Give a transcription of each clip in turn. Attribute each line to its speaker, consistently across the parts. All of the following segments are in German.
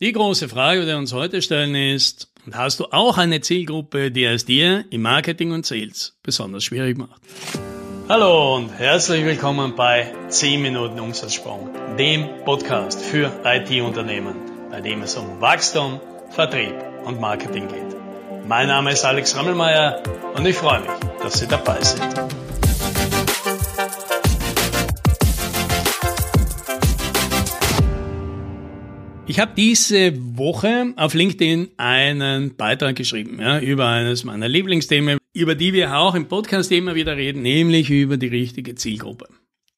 Speaker 1: Die große Frage, die wir uns heute stellen, ist, hast du auch eine Zielgruppe, die es dir im Marketing und Sales besonders schwierig macht? Hallo und herzlich willkommen bei 10 Minuten Umsatzsprung, dem Podcast für IT-Unternehmen, bei dem es um Wachstum, Vertrieb und Marketing geht. Mein Name ist Alex Rammelmeier und ich freue mich, dass Sie dabei sind. Ich habe diese Woche auf LinkedIn einen Beitrag geschrieben ja, über eines meiner Lieblingsthemen, über die wir auch im Podcast immer wieder reden, nämlich über die richtige Zielgruppe.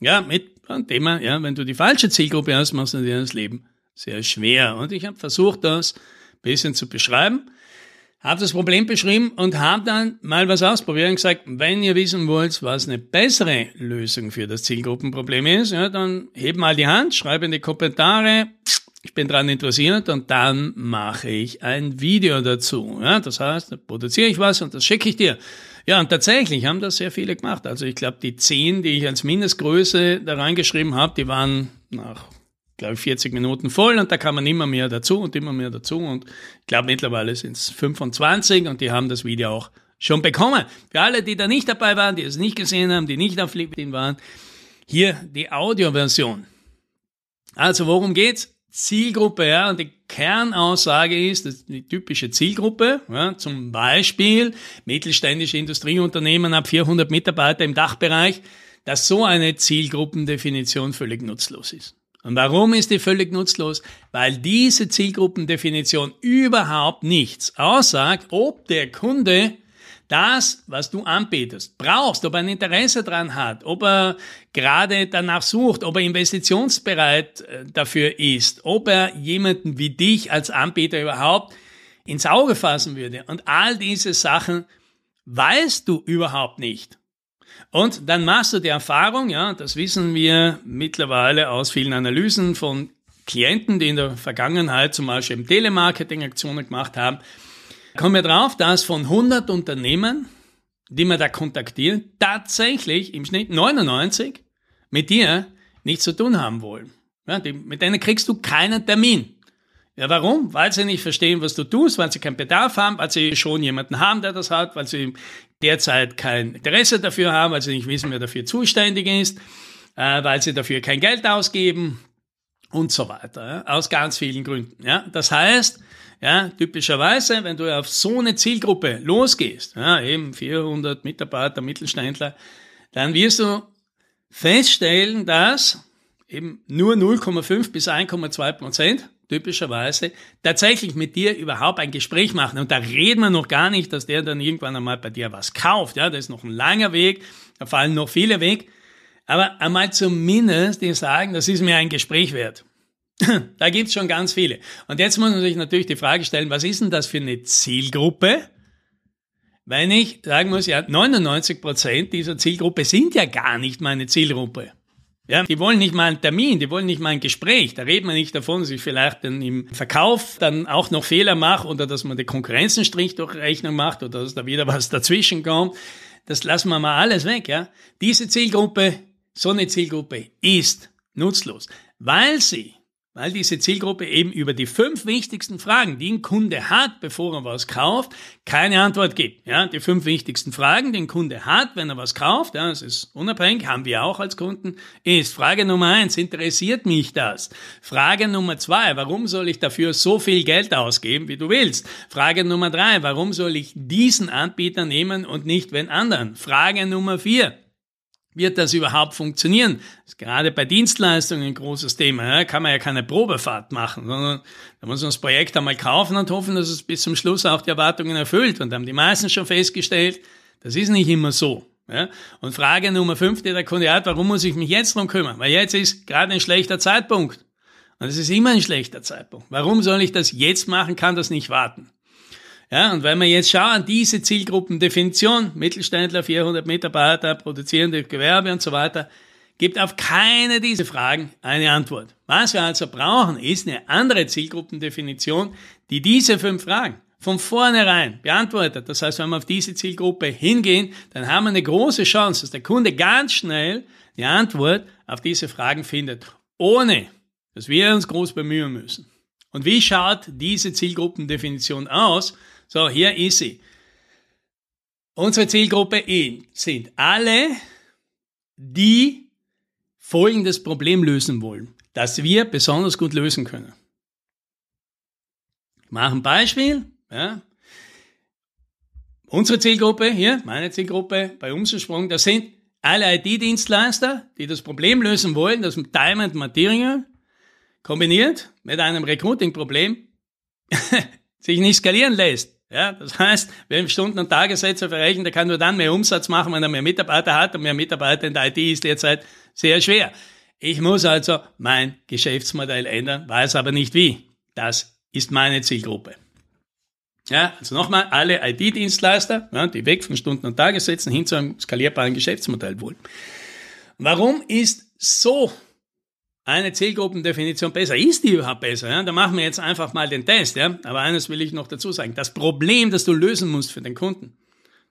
Speaker 1: Ja, mit einem Thema, ja, wenn du die falsche Zielgruppe hast, machst du dir das Leben sehr schwer. Und ich habe versucht, das ein bisschen zu beschreiben, habe das Problem beschrieben und habe dann mal was ausprobiert und gesagt, wenn ihr wissen wollt, was eine bessere Lösung für das Zielgruppenproblem ist, ja, dann heb mal die Hand, schreibe in die Kommentare, ich bin daran interessiert und dann mache ich ein Video dazu. Ja, das heißt, da produziere ich was und das schicke ich dir. Ja, und tatsächlich haben das sehr viele gemacht. Also ich glaube, die zehn, die ich als Mindestgröße da reingeschrieben habe, die waren nach, glaube ich, 40 Minuten voll und da kann man immer mehr dazu und immer mehr dazu. Und ich glaube, mittlerweile sind es 25 und die haben das Video auch schon bekommen. Für alle, die da nicht dabei waren, die es nicht gesehen haben, die nicht auf LinkedIn waren, hier die Audioversion. Also worum geht's? Zielgruppe, ja, und die Kernaussage ist, dass die typische Zielgruppe, ja, zum Beispiel mittelständische Industrieunternehmen ab 400 Mitarbeiter im Dachbereich, dass so eine Zielgruppendefinition völlig nutzlos ist. Und warum ist die völlig nutzlos? Weil diese Zielgruppendefinition überhaupt nichts aussagt, ob der Kunde das, was du anbietest, brauchst, ob er ein Interesse dran hat, ob er gerade danach sucht, ob er investitionsbereit äh, dafür ist, ob er jemanden wie dich als Anbieter überhaupt ins Auge fassen würde. Und all diese Sachen weißt du überhaupt nicht. Und dann machst du die Erfahrung, ja, das wissen wir mittlerweile aus vielen Analysen von Klienten, die in der Vergangenheit zum Beispiel im Telemarketing Aktionen gemacht haben, kommen wir drauf, dass von 100 Unternehmen, die wir da kontaktieren, tatsächlich im Schnitt 99 mit dir nichts zu tun haben wollen. Ja, die, mit denen kriegst du keinen Termin. Ja, warum? Weil sie nicht verstehen, was du tust, weil sie keinen Bedarf haben, weil sie schon jemanden haben, der das hat, weil sie derzeit kein Interesse dafür haben, weil sie nicht wissen, wer dafür zuständig ist, äh, weil sie dafür kein Geld ausgeben und so weiter. Ja, aus ganz vielen Gründen. Ja, das heißt, ja, typischerweise, wenn du auf so eine Zielgruppe losgehst, ja, eben 400 Mitarbeiter, Mittelständler, dann wirst du feststellen, dass eben nur 0,5 bis 1,2 Prozent typischerweise tatsächlich mit dir überhaupt ein Gespräch machen. Und da reden wir noch gar nicht, dass der dann irgendwann einmal bei dir was kauft. Ja, das ist noch ein langer Weg, da fallen noch viele weg. Aber einmal zumindest die sagen, das ist mir ein Gespräch wert. Da gibt's schon ganz viele. Und jetzt muss man sich natürlich die Frage stellen, was ist denn das für eine Zielgruppe? Wenn ich sagen muss, ja, 99 Prozent dieser Zielgruppe sind ja gar nicht meine Zielgruppe. Ja, die wollen nicht mal einen Termin, die wollen nicht mal ein Gespräch. Da redet man nicht davon, dass ich vielleicht dann im Verkauf dann auch noch Fehler mache oder dass man den Konkurrenzenstrich durch Rechnung macht oder dass da wieder was dazwischen kommt. Das lassen wir mal alles weg, ja. Diese Zielgruppe, so eine Zielgruppe ist nutzlos, weil sie weil diese Zielgruppe eben über die fünf wichtigsten Fragen, die ein Kunde hat, bevor er was kauft, keine Antwort gibt. Ja, die fünf wichtigsten Fragen, die ein Kunde hat, wenn er was kauft, ja, das ist unabhängig, haben wir auch als Kunden, ist Frage Nummer eins, interessiert mich das? Frage Nummer zwei, warum soll ich dafür so viel Geld ausgeben, wie du willst? Frage Nummer drei, warum soll ich diesen Anbieter nehmen und nicht wenn anderen? Frage Nummer vier, wird das überhaupt funktionieren? Das ist gerade bei Dienstleistungen ein großes Thema. Ja? Kann man ja keine Probefahrt machen, sondern da muss man das Projekt einmal kaufen und hoffen, dass es bis zum Schluss auch die Erwartungen erfüllt. Und da haben die meisten schon festgestellt, das ist nicht immer so. Ja? Und Frage Nummer fünf, die der Kunde hat, warum muss ich mich jetzt drum kümmern? Weil jetzt ist gerade ein schlechter Zeitpunkt. Und es ist immer ein schlechter Zeitpunkt. Warum soll ich das jetzt machen, kann das nicht warten? Ja, und wenn wir jetzt schauen, diese Zielgruppendefinition, Mittelständler, 400 Mitarbeiter, produzierende Gewerbe und so weiter, gibt auf keine dieser Fragen eine Antwort. Was wir also brauchen, ist eine andere Zielgruppendefinition, die diese fünf Fragen von vornherein beantwortet. Das heißt, wenn wir auf diese Zielgruppe hingehen, dann haben wir eine große Chance, dass der Kunde ganz schnell die Antwort auf diese Fragen findet, ohne dass wir uns groß bemühen müssen. Und wie schaut diese Zielgruppendefinition aus? So, hier ist sie. Unsere Zielgruppe sind alle, die folgendes Problem lösen wollen, das wir besonders gut lösen können. Ich mache ein Beispiel. Ja. Unsere Zielgruppe hier, meine Zielgruppe bei Umsatzsprung, das sind alle IT-Dienstleister, die das Problem lösen wollen, das mit Time and Material kombiniert mit einem Recruiting-Problem sich nicht skalieren lässt. Ja, das heißt, wer Stunden- und Tagessätze verrechnet, der kann nur dann mehr Umsatz machen, wenn er mehr Mitarbeiter hat und mehr Mitarbeiter in der IT ist derzeit sehr schwer. Ich muss also mein Geschäftsmodell ändern, weiß aber nicht wie. Das ist meine Zielgruppe. Ja, also nochmal, alle IT-Dienstleister, ja, die weg von Stunden- und Tagessätzen hin zu einem skalierbaren Geschäftsmodell wollen. Warum ist so eine Zielgruppendefinition besser? Ist die überhaupt besser? Ja? Da machen wir jetzt einfach mal den Test. Ja? Aber eines will ich noch dazu sagen. Das Problem, das du lösen musst für den Kunden,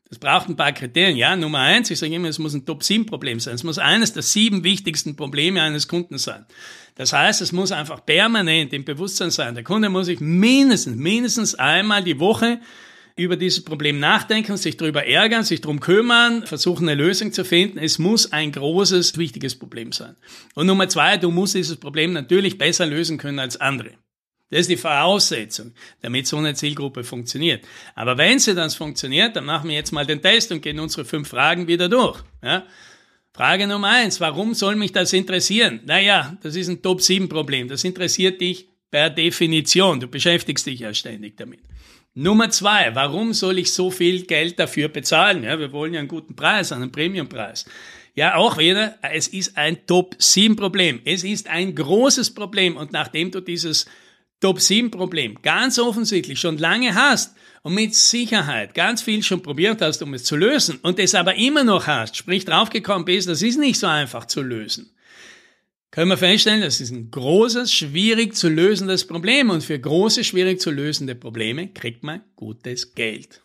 Speaker 1: das braucht ein paar Kriterien. Ja, Nummer eins, ich sage immer, es muss ein Top-7-Problem sein. Es muss eines der sieben wichtigsten Probleme eines Kunden sein. Das heißt, es muss einfach permanent im Bewusstsein sein. Der Kunde muss sich mindestens, mindestens einmal die Woche über dieses Problem nachdenken, sich darüber ärgern, sich darum kümmern, versuchen eine Lösung zu finden. Es muss ein großes, wichtiges Problem sein. Und Nummer zwei, du musst dieses Problem natürlich besser lösen können als andere. Das ist die Voraussetzung, damit so eine Zielgruppe funktioniert. Aber wenn sie dann funktioniert, dann machen wir jetzt mal den Test und gehen unsere fünf Fragen wieder durch. Ja? Frage Nummer eins, warum soll mich das interessieren? Naja, das ist ein Top-7-Problem. Das interessiert dich per Definition. Du beschäftigst dich ja ständig damit. Nummer zwei, warum soll ich so viel Geld dafür bezahlen? Ja, wir wollen ja einen guten Preis, einen Premiumpreis. Ja, auch wieder, es ist ein Top-7-Problem. Es ist ein großes Problem. Und nachdem du dieses Top-7-Problem ganz offensichtlich schon lange hast und mit Sicherheit ganz viel schon probiert hast, um es zu lösen und es aber immer noch hast, sprich draufgekommen bist, das ist nicht so einfach zu lösen, können wir feststellen, das ist ein großes, schwierig zu lösendes Problem. Und für große, schwierig zu lösende Probleme kriegt man gutes Geld.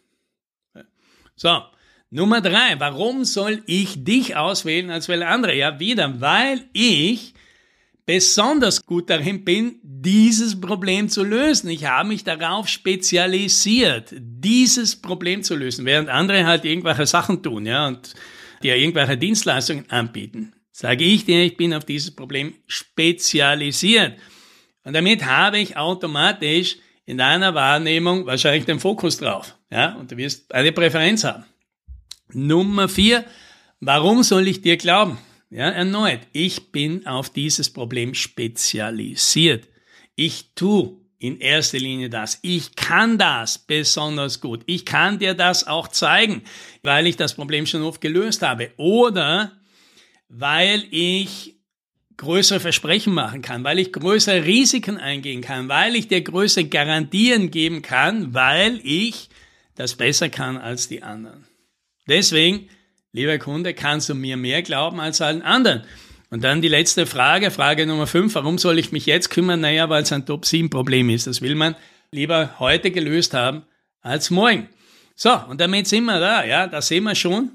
Speaker 1: So, Nummer drei. Warum soll ich dich auswählen als viele andere? Ja, wieder, weil ich besonders gut darin bin, dieses Problem zu lösen. Ich habe mich darauf spezialisiert, dieses Problem zu lösen, während andere halt irgendwelche Sachen tun, ja, und dir irgendwelche Dienstleistungen anbieten sage ich dir, ich bin auf dieses Problem spezialisiert. Und damit habe ich automatisch in deiner Wahrnehmung wahrscheinlich den Fokus drauf. Ja, und du wirst eine Präferenz haben. Nummer vier, warum soll ich dir glauben? Ja, erneut, ich bin auf dieses Problem spezialisiert. Ich tu in erster Linie das. Ich kann das besonders gut. Ich kann dir das auch zeigen, weil ich das Problem schon oft gelöst habe. Oder weil ich größere Versprechen machen kann, weil ich größere Risiken eingehen kann, weil ich dir größere Garantien geben kann, weil ich das besser kann als die anderen. Deswegen, lieber Kunde, kannst du mir mehr glauben als allen anderen. Und dann die letzte Frage, Frage Nummer 5, warum soll ich mich jetzt kümmern? Naja, weil es ein Top-7-Problem ist. Das will man lieber heute gelöst haben als morgen. So, und damit sind wir da, ja, da sehen wir schon,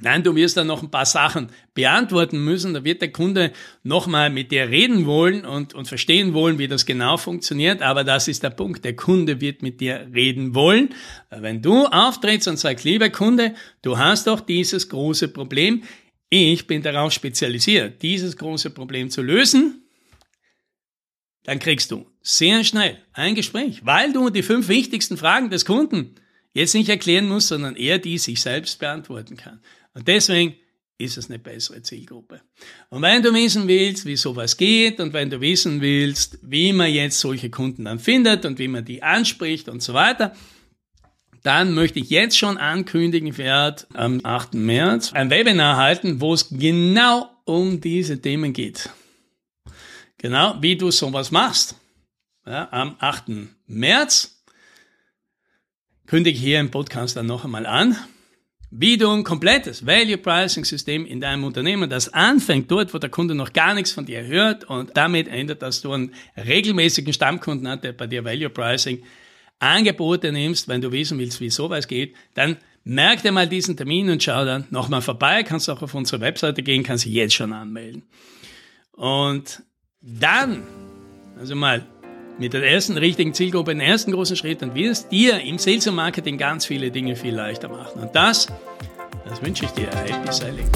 Speaker 1: Nein, du wirst dann noch ein paar Sachen beantworten müssen. Da wird der Kunde nochmal mit dir reden wollen und, und verstehen wollen, wie das genau funktioniert. Aber das ist der Punkt. Der Kunde wird mit dir reden wollen. Wenn du auftrittst und sagst, lieber Kunde, du hast doch dieses große Problem. Ich bin darauf spezialisiert, dieses große Problem zu lösen. Dann kriegst du sehr schnell ein Gespräch, weil du die fünf wichtigsten Fragen des Kunden jetzt nicht erklären musst, sondern er die sich selbst beantworten kann. Und deswegen ist es eine bessere Zielgruppe. Und wenn du wissen willst, wie sowas geht und wenn du wissen willst, wie man jetzt solche Kunden dann findet und wie man die anspricht und so weiter, dann möchte ich jetzt schon ankündigen, ich werde am 8. März ein Webinar halten, wo es genau um diese Themen geht. Genau, wie du sowas machst. Ja, am 8. März kündige ich hier im Podcast dann noch einmal an wie du ein komplettes Value Pricing System in deinem Unternehmen, das anfängt dort, wo der Kunde noch gar nichts von dir hört und damit ändert, dass du einen regelmäßigen Stammkunden hast, der bei dir Value Pricing Angebote nimmst, wenn du wissen willst, wie sowas geht, dann merk dir mal diesen Termin und schau dann nochmal vorbei, kannst auch auf unsere Webseite gehen, kannst dich jetzt schon anmelden. Und dann, also mal mit der ersten richtigen Zielgruppe den ersten großen Schritt und wirst dir im Sales und Marketing ganz viele Dinge viel leichter machen. Und das, das wünsche ich dir. Happy Selling.